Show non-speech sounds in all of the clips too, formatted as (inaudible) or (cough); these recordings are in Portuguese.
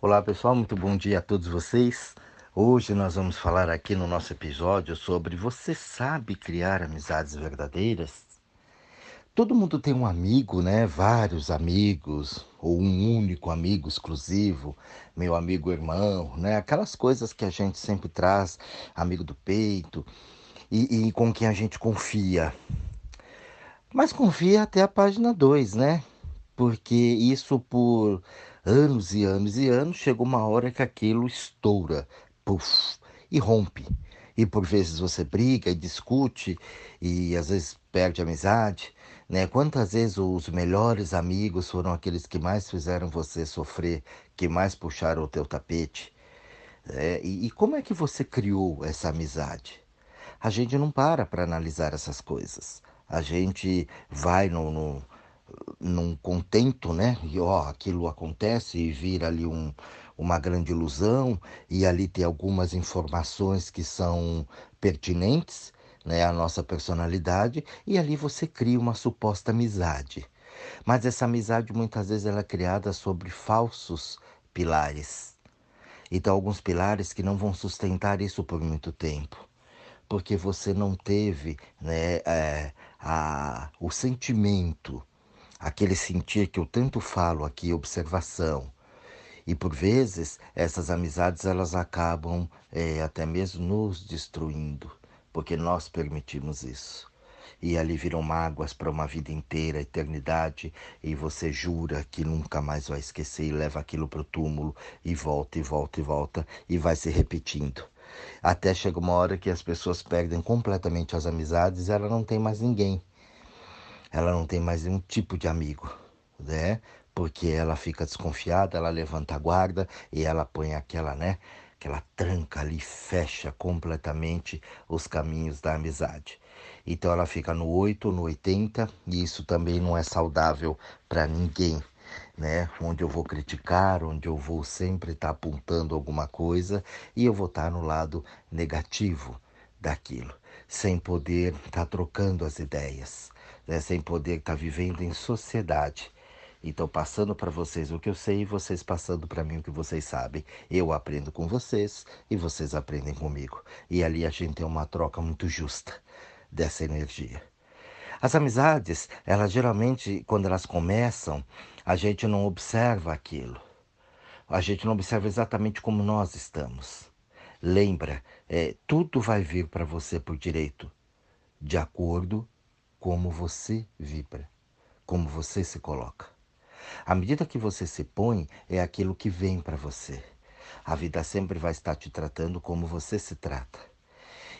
Olá pessoal, muito bom dia a todos vocês. Hoje nós vamos falar aqui no nosso episódio sobre você sabe criar amizades verdadeiras? Todo mundo tem um amigo, né? Vários amigos, ou um único amigo exclusivo, meu amigo irmão, né? Aquelas coisas que a gente sempre traz, amigo do peito, e, e com quem a gente confia. Mas confia até a página 2, né? Porque isso por anos e anos e anos, chega uma hora que aquilo estoura, puff, e rompe. E por vezes você briga e discute e às vezes perde amizade, né? Quantas vezes os melhores amigos foram aqueles que mais fizeram você sofrer, que mais puxaram o teu tapete? É, e, e como é que você criou essa amizade? A gente não para para analisar essas coisas. A gente vai no, no num contento, né? E ó, aquilo acontece e vira ali um, uma grande ilusão, e ali tem algumas informações que são pertinentes né, à nossa personalidade, e ali você cria uma suposta amizade. Mas essa amizade muitas vezes ela é criada sobre falsos pilares. Então, alguns pilares que não vão sustentar isso por muito tempo porque você não teve né, é, a, o sentimento aquele sentir que eu tanto falo aqui, observação. E por vezes essas amizades elas acabam é, até mesmo nos destruindo, porque nós permitimos isso. E ali viram mágoas para uma vida inteira, eternidade, e você jura que nunca mais vai esquecer e leva aquilo para o túmulo e volta e volta e volta e vai se repetindo. Até chega uma hora que as pessoas perdem completamente as amizades e ela não tem mais ninguém ela não tem mais nenhum tipo de amigo, né? Porque ela fica desconfiada, ela levanta a guarda e ela põe aquela, né? Aquela tranca ali, fecha completamente os caminhos da amizade. Então ela fica no 8, no 80, e isso também não é saudável para ninguém, né? Onde eu vou criticar, onde eu vou sempre estar tá apontando alguma coisa e eu vou estar tá no lado negativo daquilo, sem poder estar tá trocando as ideias né, sem poder estar tá vivendo em sociedade. Então, passando para vocês o que eu sei e vocês passando para mim o que vocês sabem. Eu aprendo com vocês e vocês aprendem comigo. E ali a gente tem uma troca muito justa dessa energia. As amizades, elas geralmente, quando elas começam, a gente não observa aquilo. A gente não observa exatamente como nós estamos. Lembra, é, tudo vai vir para você por direito, de acordo como você vibra, como você se coloca. À medida que você se põe, é aquilo que vem para você. A vida sempre vai estar te tratando como você se trata.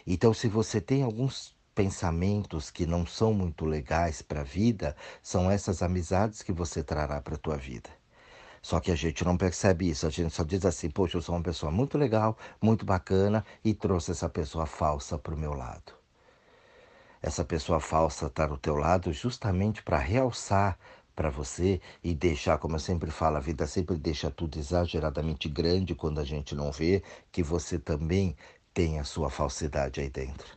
Então, se você tem alguns pensamentos que não são muito legais para a vida, são essas amizades que você trará para a tua vida. Só que a gente não percebe isso, a gente só diz assim: poxa, eu sou uma pessoa muito legal, muito bacana e trouxe essa pessoa falsa para o meu lado essa pessoa falsa está do teu lado justamente para realçar para você e deixar, como eu sempre falo, a vida sempre deixa tudo exageradamente grande quando a gente não vê que você também tem a sua falsidade aí dentro.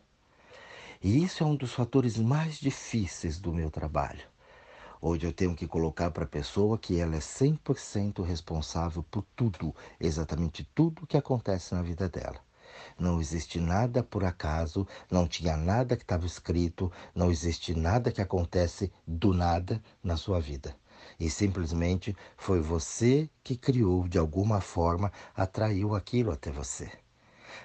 E isso é um dos fatores mais difíceis do meu trabalho. Hoje eu tenho que colocar para a pessoa que ela é 100% responsável por tudo, exatamente tudo que acontece na vida dela. Não existe nada por acaso, não tinha nada que estava escrito, não existe nada que acontece do nada na sua vida. E simplesmente foi você que criou, de alguma forma, atraiu aquilo até você.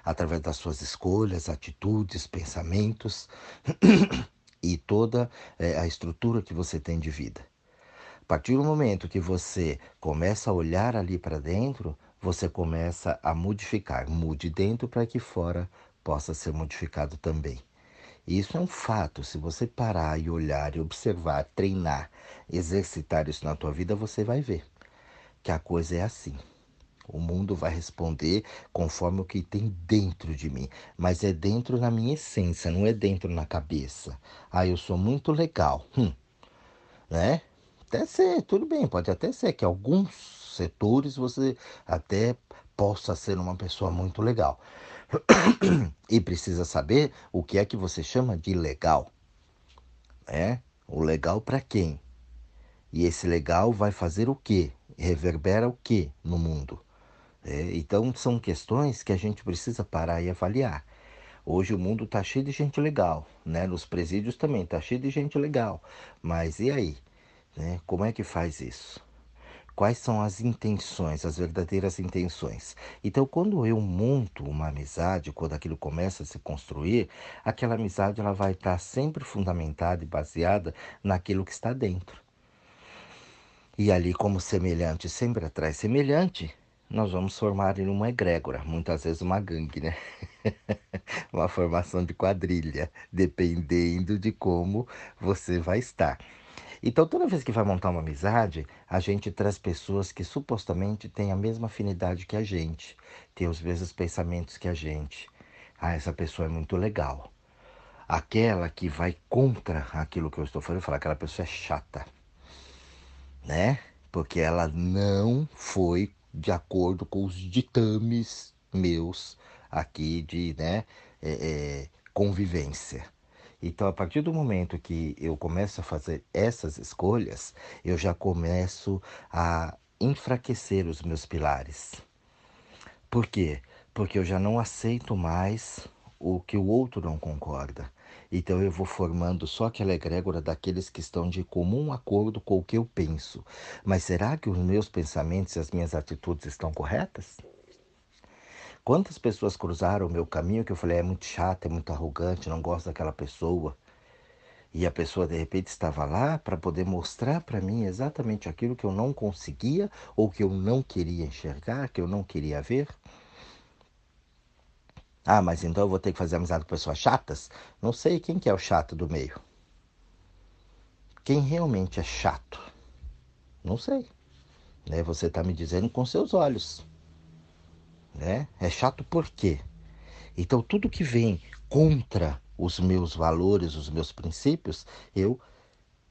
Através das suas escolhas, atitudes, pensamentos (clears throat) e toda é, a estrutura que você tem de vida. A partir do momento que você começa a olhar ali para dentro, você começa a modificar. Mude dentro para que fora possa ser modificado também. Isso é um fato. Se você parar e olhar e observar, treinar, exercitar isso na tua vida, você vai ver que a coisa é assim. O mundo vai responder conforme o que tem dentro de mim, mas é dentro na minha essência, não é dentro na cabeça. Ah, eu sou muito legal, hum, né? Até ser, tudo bem, pode até ser que alguns setores você até possa ser uma pessoa muito legal. (clears throat) e precisa saber o que é que você chama de legal. É? O legal para quem? E esse legal vai fazer o quê? Reverbera o quê no mundo? É, então são questões que a gente precisa parar e avaliar. Hoje o mundo está cheio de gente legal, né? Nos presídios também está cheio de gente legal. Mas e aí? Né? Como é que faz isso? Quais são as intenções, as verdadeiras intenções? Então, quando eu monto uma amizade, quando aquilo começa a se construir, aquela amizade ela vai estar sempre fundamentada e baseada naquilo que está dentro. E ali, como semelhante sempre atrai semelhante, nós vamos formar em uma egrégora, muitas vezes uma gangue, né? (laughs) uma formação de quadrilha, dependendo de como você vai estar. Então, toda vez que vai montar uma amizade, a gente traz pessoas que supostamente têm a mesma afinidade que a gente, têm os mesmos pensamentos que a gente. Ah, essa pessoa é muito legal. Aquela que vai contra aquilo que eu estou falando, falar aquela pessoa é chata né? Porque ela não foi de acordo com os ditames meus aqui de né, é, é, convivência. Então, a partir do momento que eu começo a fazer essas escolhas, eu já começo a enfraquecer os meus pilares. Por quê? Porque eu já não aceito mais o que o outro não concorda. Então eu vou formando só aquela egrégora daqueles que estão de comum acordo com o que eu penso. Mas será que os meus pensamentos e as minhas atitudes estão corretas? Quantas pessoas cruzaram o meu caminho que eu falei é muito chata, é muito arrogante, não gosto daquela pessoa. E a pessoa de repente estava lá para poder mostrar para mim exatamente aquilo que eu não conseguia ou que eu não queria enxergar, que eu não queria ver. Ah, mas então eu vou ter que fazer amizade com pessoas chatas? Não sei quem que é o chato do meio. Quem realmente é chato? Não sei. Né? Você está me dizendo com seus olhos. Né? É chato por quê? Então tudo que vem contra os meus valores, os meus princípios, eu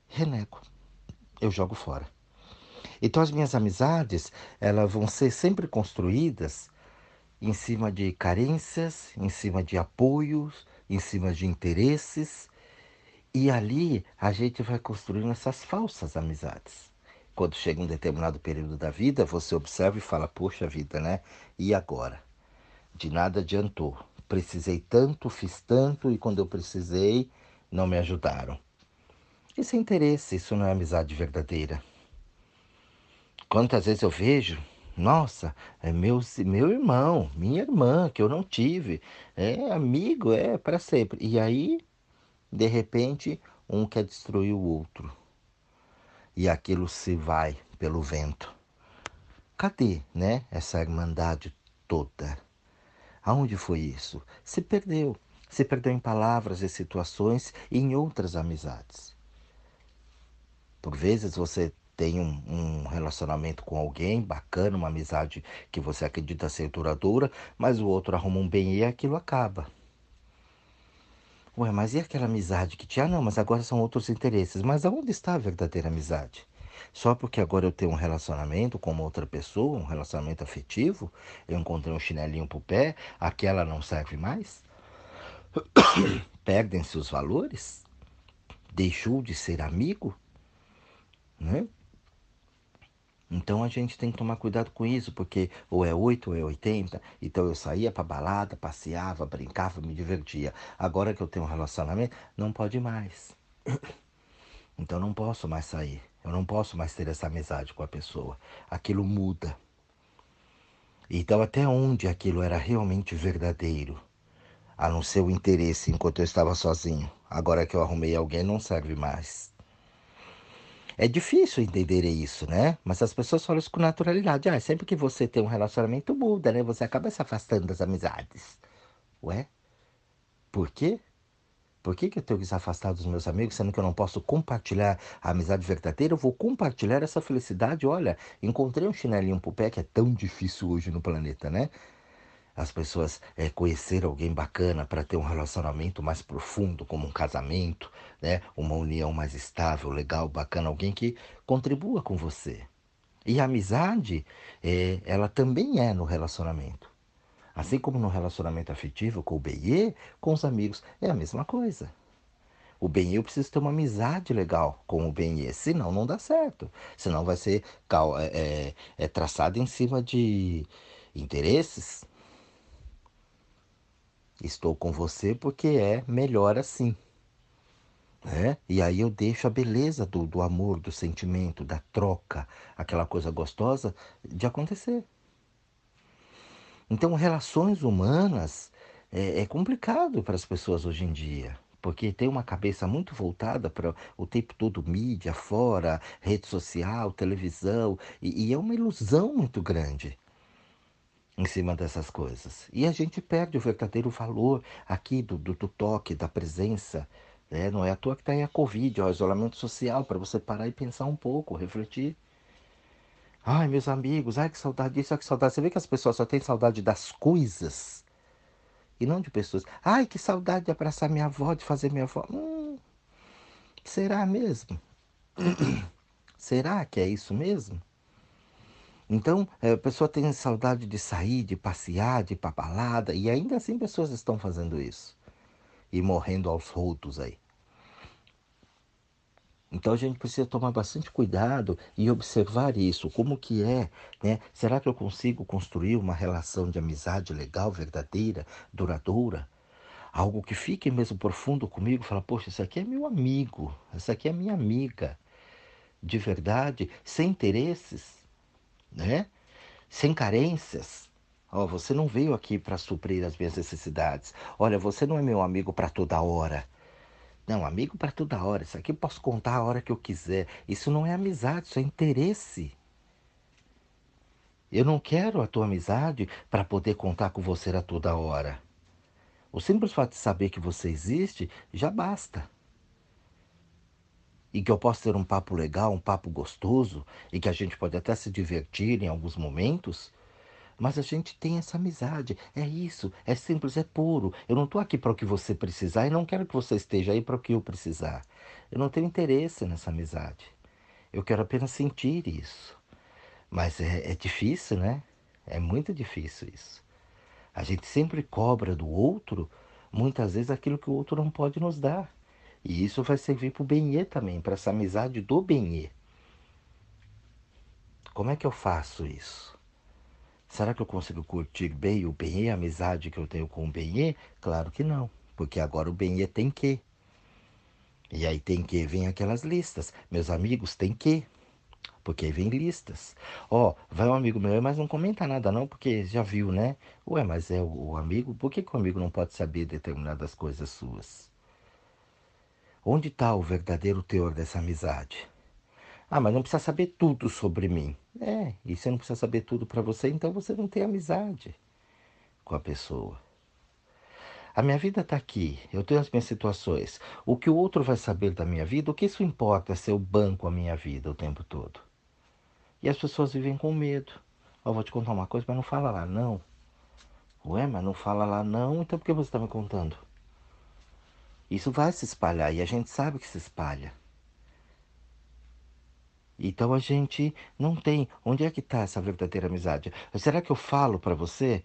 renego. Eu jogo fora. Então as minhas amizades, elas vão ser sempre construídas em cima de carências, em cima de apoios, em cima de interesses. E ali a gente vai construindo essas falsas amizades. Quando chega um determinado período da vida, você observa e fala: Poxa vida, né? E agora? De nada adiantou. Precisei tanto, fiz tanto, e quando eu precisei, não me ajudaram. Isso é interesse, isso não é amizade verdadeira. Quantas vezes eu vejo nossa, é meu, meu irmão, minha irmã, que eu não tive. É amigo, é para sempre. E aí, de repente, um quer destruir o outro. E aquilo se vai pelo vento. Cadê, né, essa irmandade toda? Aonde foi isso? Se perdeu. Se perdeu em palavras e situações e em outras amizades. Por vezes você tem um, um, relacionamento com alguém bacana, uma amizade que você acredita ser duradoura, mas o outro arruma um bem e aquilo acaba. Ué, mas e aquela amizade que tinha? Ah, não, mas agora são outros interesses. Mas aonde está a verdadeira amizade? Só porque agora eu tenho um relacionamento com outra pessoa, um relacionamento afetivo, eu encontrei um chinelinho pro pé, aquela não serve mais? (coughs) Perdem-se os valores? Deixou de ser amigo? Né? Então a gente tem que tomar cuidado com isso, porque ou é 8 ou é 80. Então eu saía para balada, passeava, brincava, me divertia. Agora que eu tenho um relacionamento, não pode mais. (coughs) Então não posso mais sair. Eu não posso mais ter essa amizade com a pessoa. Aquilo muda. Então até onde aquilo era realmente verdadeiro? A não ser o interesse enquanto eu estava sozinho. Agora que eu arrumei alguém, não serve mais. É difícil entender isso, né? Mas as pessoas falam isso com naturalidade. Ah, sempre que você tem um relacionamento, muda, né? Você acaba se afastando das amizades. Ué? Por quê? Por que, que eu tenho que se afastar dos meus amigos, sendo que eu não posso compartilhar a amizade verdadeira? Eu vou compartilhar essa felicidade. Olha, encontrei um chinelinho pro pé que é tão difícil hoje no planeta, né? As pessoas é, conhecer alguém bacana para ter um relacionamento mais profundo, como um casamento, né? uma união mais estável, legal, bacana, alguém que contribua com você. E a amizade, é, ela também é no relacionamento. Assim como no relacionamento afetivo com o BE, com os amigos, é a mesma coisa. O BE eu preciso ter uma amizade legal com o BE, senão não dá certo. Senão vai ser é, é, é traçado em cima de Interesses? Estou com você porque é melhor assim. Né? E aí eu deixo a beleza do, do amor, do sentimento, da troca, aquela coisa gostosa de acontecer. Então, relações humanas é, é complicado para as pessoas hoje em dia porque tem uma cabeça muito voltada para o tempo todo mídia, fora, rede social, televisão, e, e, é uma ilusão muito grande em cima dessas coisas. E a gente perde o verdadeiro valor aqui do, do, do toque, da presença. Né? Não é à toa que está aí a Covid, o isolamento social, para você parar e pensar um pouco, refletir. Ai, meus amigos, ai que saudade disso, ai que saudade. Você vê que as pessoas só têm saudade das coisas e não de pessoas. Ai, que saudade de abraçar minha avó, de fazer minha avó. Hum, será mesmo? (clears throat) será que é isso mesmo? Então, é, a pessoa tem saudade de sair, de passear, de ir pra balada, e ainda assim pessoas estão fazendo isso. E morrendo aos rotos aí. Então a gente precisa tomar bastante cuidado e observar isso, como que é, né? Será que eu consigo construir uma relação de amizade legal, verdadeira, duradoura? Algo que fique mesmo profundo comigo, falar, poxa, esse aqui é meu amigo, essa aqui é minha amiga, de verdade, sem interesses, né? Sem carências. oh, você não veio aqui para suprir as minhas necessidades. Olha, você não é meu amigo para toda hora. Não, amigo para toda hora. Isso aqui eu posso contar a hora que eu quiser. Isso não é amizade, isso é interesse. Eu não quero a tua amizade para poder contar com você a toda hora. O simples fato de saber que você existe já basta. E que eu posso ter um papo legal, um papo gostoso, e que a gente pode até se divertir em alguns momentos, mas a gente tem essa amizade. É isso. É simples, é puro. Eu não estou aqui para o que você precisar e não quero que você esteja aí para o que eu precisar. Eu não tenho interesse nessa amizade. Eu quero apenas sentir isso. Mas é, é difícil, né? É muito difícil isso. A gente sempre cobra do outro, muitas vezes, aquilo que o outro não pode nos dar. E isso vai servir para o benê também, para essa amizade do benê. Como é que eu faço isso? Será que eu consigo curtir bem o Benê, a amizade que eu tenho com o Benê? Claro que não, porque agora o Benê tem que. E aí tem que, vem aquelas listas. Meus amigos têm que. Porque aí vem listas. Ó, oh, vai um amigo meu, mas não comenta nada não, porque já viu, né? Ué, mas é o, o amigo, por que, que o amigo não pode saber determinadas coisas suas? Onde está o verdadeiro teor dessa amizade? Ah, mas não precisa saber tudo sobre mim. É, e você não precisa saber tudo para você, então você não tem amizade com a pessoa. A minha vida está aqui, eu tenho as minhas situações. O que o outro vai saber da minha vida, o que isso importa é se eu banco a minha vida o tempo todo. E as pessoas vivem com medo. Eu vou te contar uma coisa, mas não fala lá não. Ué, mas não fala lá não, então por que você está me contando? Isso vai se espalhar e a gente sabe que se espalha. Então a gente não tem. Onde é que está essa verdadeira amizade? Será que eu falo para você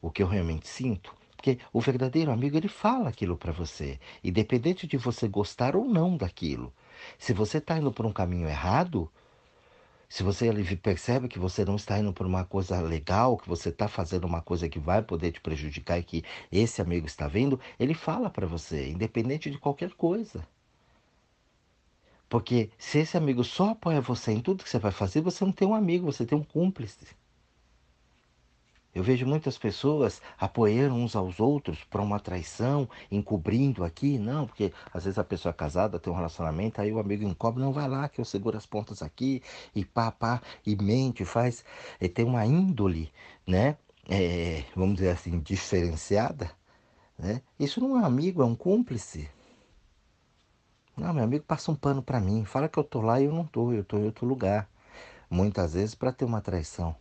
o que eu realmente sinto? Porque o verdadeiro amigo ele fala aquilo para você, independente de você gostar ou não daquilo. Se você está indo por um caminho errado, se você percebe que você não está indo por uma coisa legal, que você está fazendo uma coisa que vai poder te prejudicar e que esse amigo está vendo, ele fala para você, independente de qualquer coisa. Porque se esse amigo só apoia você em tudo que você vai fazer, você não tem um amigo, você tem um cúmplice. Eu vejo muitas pessoas apoiando uns aos outros para uma traição, encobrindo aqui, não, porque às vezes a pessoa é casada, tem um relacionamento, aí o amigo encobre, não vai lá que eu seguro as pontas aqui, e pá, pá, e mente, faz. E tem uma índole, né? É, vamos dizer assim, diferenciada. Né? Isso não é amigo, é um cúmplice. Não, meu amigo passa um pano para mim, fala que eu tô lá e eu não tô, eu tô em outro lugar. Muitas vezes para ter uma traição.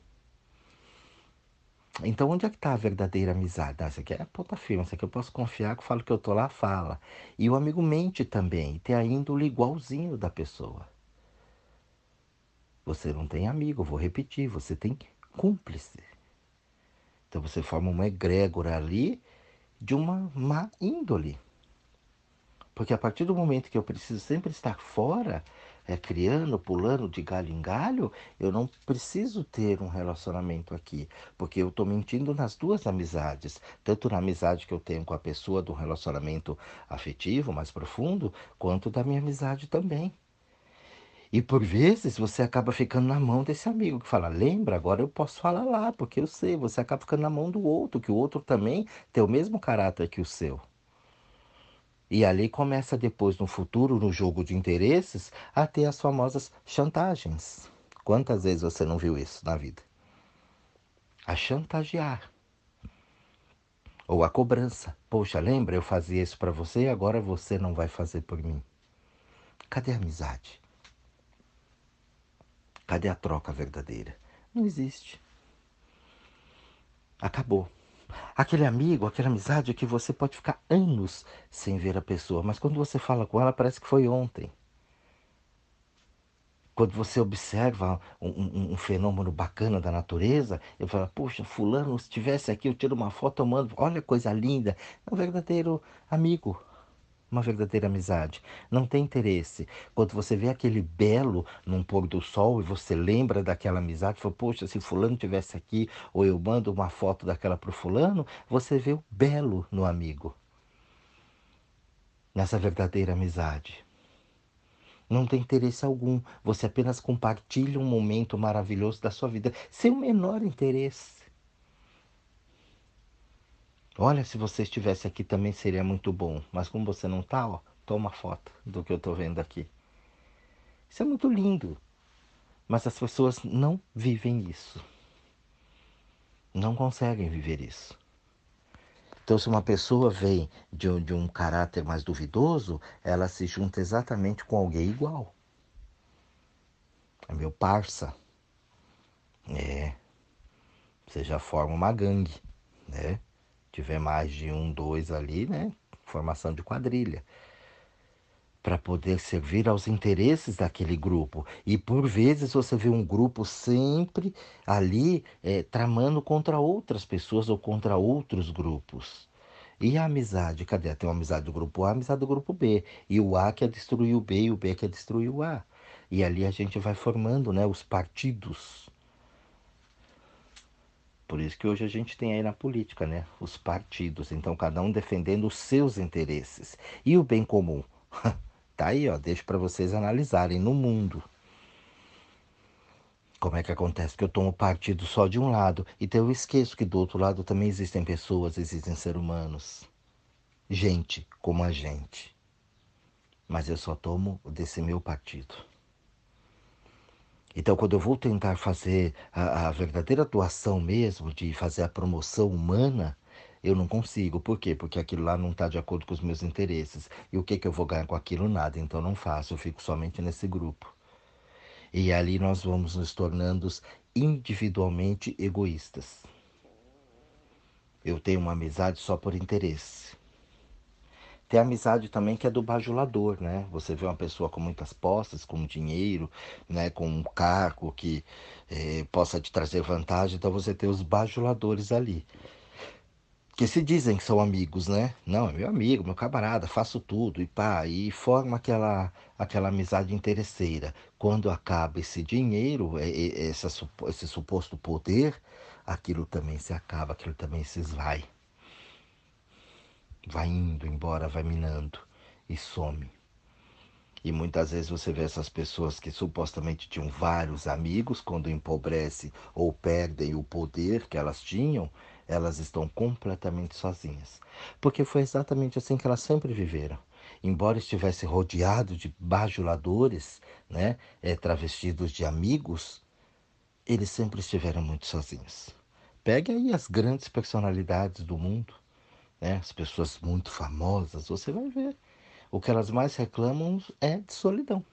Então onde é que está a verdadeira amizade? Ah, isso aqui é ponta firme, isso aqui eu posso confiar que eu falo que eu tô lá, fala. E o amigo mente também, tem a índole igualzinho da pessoa. Você não tem amigo, vou repetir, você tem cúmplice. Então você forma uma egrégora ali de uma má índole. Porque a partir do momento que eu preciso sempre estar fora, é, criando, pulando de galho em galho, eu não preciso ter um relacionamento aqui, porque eu estou mentindo nas duas amizades, tanto na amizade que eu tenho com a pessoa do relacionamento afetivo mais profundo, quanto da minha amizade também. E por vezes você acaba ficando na mão desse amigo que fala: lembra, agora eu posso falar lá, porque eu sei. Você acaba ficando na mão do outro, que o outro também tem o mesmo caráter que o seu. E ali começa depois, no futuro, no jogo de interesses, a ter as famosas chantagens. Quantas vezes você não viu isso na vida? A chantagear. Ou a cobrança. Poxa, lembra, eu fazia isso para você e agora você não vai fazer por mim. Cadê a amizade? Cadê a troca verdadeira? Não existe. Acabou. Aquele amigo, aquela amizade que você pode ficar anos sem ver a pessoa, mas quando você fala com ela, parece que foi ontem. Quando você observa um, um, um fenômeno bacana da natureza, eu falo, poxa, fulano, se estivesse aqui, eu tiro uma foto, eu mando, olha coisa linda. É um verdadeiro amigo, uma verdadeira amizade. Não tem interesse. Quando você vê aquele belo num pôr do sol e você lembra daquela amizade, fala, poxa, se fulano tivesse aqui, ou eu mando uma foto daquela para o fulano, você vê o belo no amigo. Nessa verdadeira amizade. Não tem interesse algum. Você apenas compartilha um momento maravilhoso da sua vida, sem o menor interesse. Olha, se você estivesse aqui também seria muito bom. Mas como você não está, ó, toma foto do que eu estou vendo aqui. Isso é muito lindo. Mas as pessoas não vivem isso. Não conseguem viver isso. Então, se uma pessoa vem de um, de um caráter mais duvidoso, ela se junta exatamente com alguém igual. É meu parça. É. Você já forma uma gangue, né? Tiver mais de um, dois ali, né? Formação de quadrilha. Para poder servir aos interesses daquele grupo. E por vezes você vê um grupo sempre ali é, tramando contra outras pessoas ou contra outros grupos. E a amizade? Cadê? Tem uma amizade do grupo A, amizade do grupo B. E o A quer destruir o B e o B quer destruir o A. E ali a gente vai formando né, os partidos por isso que hoje a gente tem aí na política, né? Os partidos. Então, cada um defendendo os seus interesses. E o bem comum? (laughs) tá aí, ó. Deixo para vocês analisarem no mundo. Como é que acontece? Que eu tomo partido só de um lado. Então eu esqueço que do outro lado também existem pessoas, existem seres humanos. Gente como a gente. Mas eu só tomo desse meu partido. Então, quando eu vou tentar fazer a, a, verdadeira doação mesmo, de fazer a promoção humana, eu não consigo. Por quê? Porque aquilo lá não está de acordo com os meus interesses. E o que, que eu vou ganhar com aquilo? Nada. Então, não faço. Eu fico somente nesse grupo. E ali nós vamos nos tornando individualmente egoístas. Eu tenho uma amizade só por interesse. Tem amizade também que é do bajulador, né? Você vê uma pessoa com muitas posses, com dinheiro, né? com um cargo que eh, possa te trazer vantagem, então você tem os bajuladores ali. Que se dizem que são amigos, né? Não, é meu amigo, meu camarada, faço tudo e pá, e forma aquela, aquela amizade interesseira. Quando acaba esse dinheiro, esse suposto poder, aquilo também se acaba, aquilo também se esvai vai indo embora, vai minando e some. E muitas vezes você vê essas pessoas que supostamente tinham vários amigos, quando empobrecem ou perdem o poder que elas tinham, elas estão completamente sozinhas. Porque foi exatamente assim que elas sempre viveram. Embora estivesse rodeado de bajuladores, né, é, travestidos de amigos, eles sempre estiveram muito sozinhos. Pegue aí as grandes personalidades do mundo né, as pessoas muito famosas, você vai ver. O que elas mais reclamam é de solidão.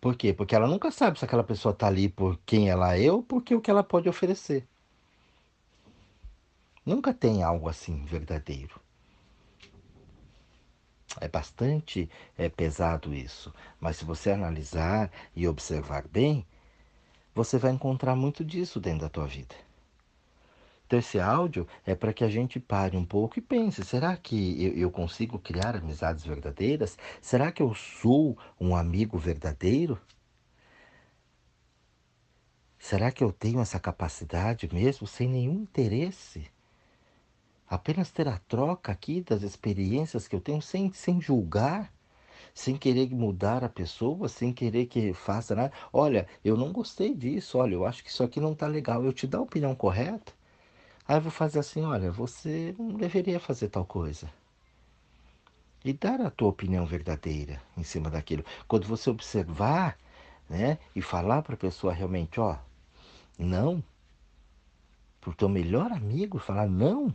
Por quê? Porque ela nunca sabe se aquela pessoa está ali por quem ela é ou por o que ela pode oferecer. Nunca tem algo assim verdadeiro. É bastante é, pesado isso, mas se você analisar e observar bem, você vai encontrar muito disso dentro da tua vida. Então, esse áudio é para que a gente pare um pouco e pense: será que eu, eu, consigo criar amizades verdadeiras? Será que eu sou um amigo verdadeiro? Será que eu tenho essa capacidade mesmo, sem nenhum interesse? Apenas ter a troca aqui das experiências que eu tenho, sem, sem julgar? sem querer mudar a pessoa, sem querer que faça nada. Olha, eu não gostei disso, olha, eu acho que isso aqui não está legal. Eu te dou a opinião correta, aí eu vou fazer assim, olha, você não deveria fazer tal coisa. E dar a tua opinião verdadeira em cima daquilo. Quando você observar, né, e falar para a pessoa realmente, ó, não, para o teu melhor amigo, falar não,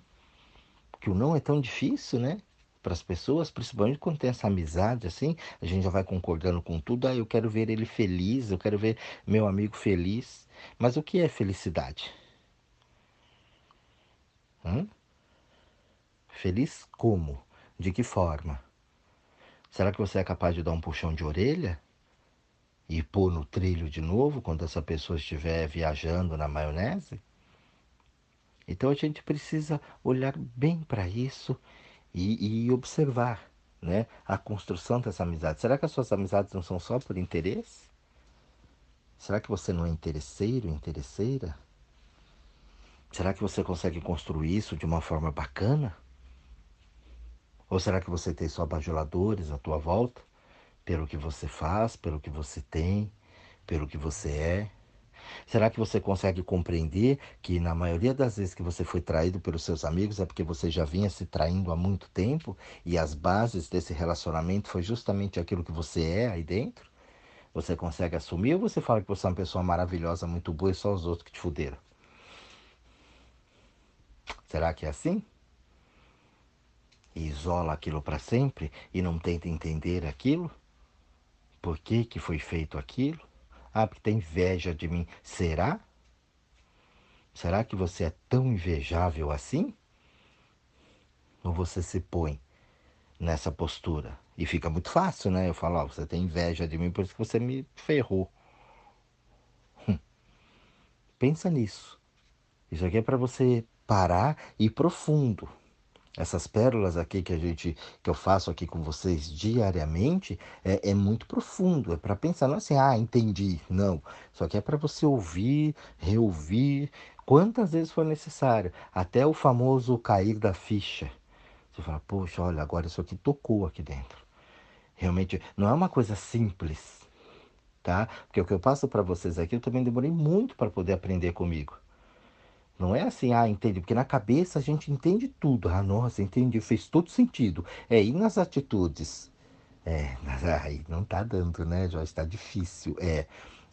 que o não é tão difícil, né? para as pessoas, principalmente quando tem essa amizade assim, a gente já vai concordando com tudo. Ah, eu quero ver ele feliz, eu quero ver meu amigo feliz. Mas o que é felicidade? Hum? Feliz como? De que forma? Será que você é capaz de dar um puxão de orelha e pôr no trilho de novo quando essa pessoa estiver viajando na maionese? Então a gente precisa olhar bem para isso e, e observar né, a construção dessa amizade. Será que as suas amizades não são só por interesse? Será que você não é interesseiro, interesseira? Será que você consegue construir isso de uma forma bacana? Ou será que você tem só bajuladores à tua volta? Pelo que você faz, pelo que você tem, pelo que você é? Será que você consegue compreender que na maioria das vezes que você foi traído pelos seus amigos é porque você já vinha se traindo há muito tempo e as bases desse relacionamento foi justamente aquilo que você é aí dentro? Você consegue assumir ou você fala que você é uma pessoa maravilhosa, muito boa e só os outros que te fuderam? Será que é assim? E isola aquilo para sempre e não tenta entender aquilo? Por que, que foi feito aquilo? Ah, porque tem inveja de mim. Será? Será que você é tão invejável assim? Ou você se põe nessa postura? E fica muito fácil, né? Eu falo, oh, você tem inveja de mim, por isso que você me ferrou. Hum. Pensa nisso. Isso aqui é para você parar e ir profundo. Essas pérolas aqui que a gente que eu faço aqui com vocês diariamente é, é muito profundo. É para pensar não é assim ah entendi não. Só que é para você ouvir reouvir quantas vezes for necessário. Até o famoso cair da ficha. Você fala poxa olha agora isso aqui tocou aqui dentro realmente não é uma coisa simples tá? Porque o que eu passo para vocês aqui eu também demorei muito para poder aprender comigo não é assim, ah, entendi, porque na cabeça a gente entende tudo. Ah, nossa, entendi, fez todo sentido. É, e nas atitudes? É, aí não tá dando, né, Joyce? Tá difícil. É,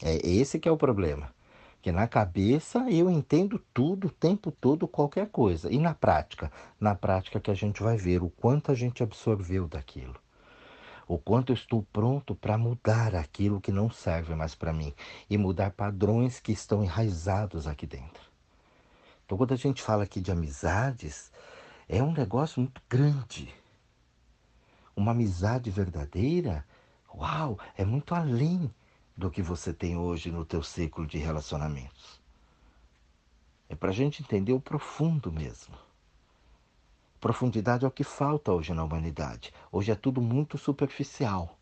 é esse que é o problema. Que na cabeça eu entendo tudo, o tempo todo, qualquer coisa. E na prática? Na prática que a gente vai ver o quanto a gente absorveu daquilo. O quanto eu estou pronto para mudar aquilo que não serve mais para mim. E mudar padrões que estão enraizados aqui dentro. Então, quando a gente fala aqui de amizades, é um negócio muito grande. Uma amizade verdadeira, uau, é muito além do que você tem hoje no teu ciclo de relacionamentos. É para a gente entender o profundo mesmo. Profundidade é o que falta hoje na humanidade. Hoje é tudo muito superficial.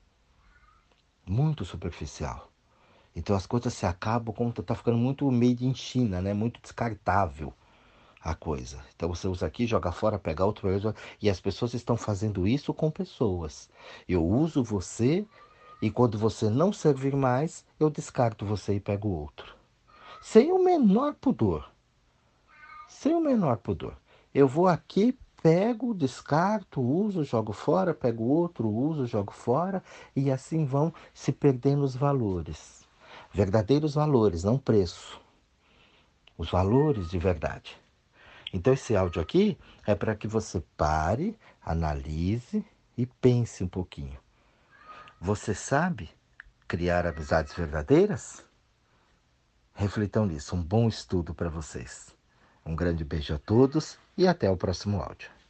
Muito superficial. Então as coisas se acabam como está ficando muito made in China, né? Muito descartável a coisa. Então você usa aqui, joga fora, pega outro e as pessoas estão fazendo isso com pessoas. Eu uso você e quando você não servir mais, eu descarto você e pego outro. Sem o menor pudor. Sem o menor pudor. Eu vou aqui, pego, descarto, uso, jogo fora, pego outro, uso, jogo fora e assim vão se perdendo os valores verdadeiros valores, não preço. Os valores de verdade. Então, esse áudio aqui é para que você pare, analise e pense um pouquinho. Você sabe criar amizades verdadeiras? Reflitam nisso. Um bom estudo para vocês. Um grande beijo a todos e até o próximo áudio.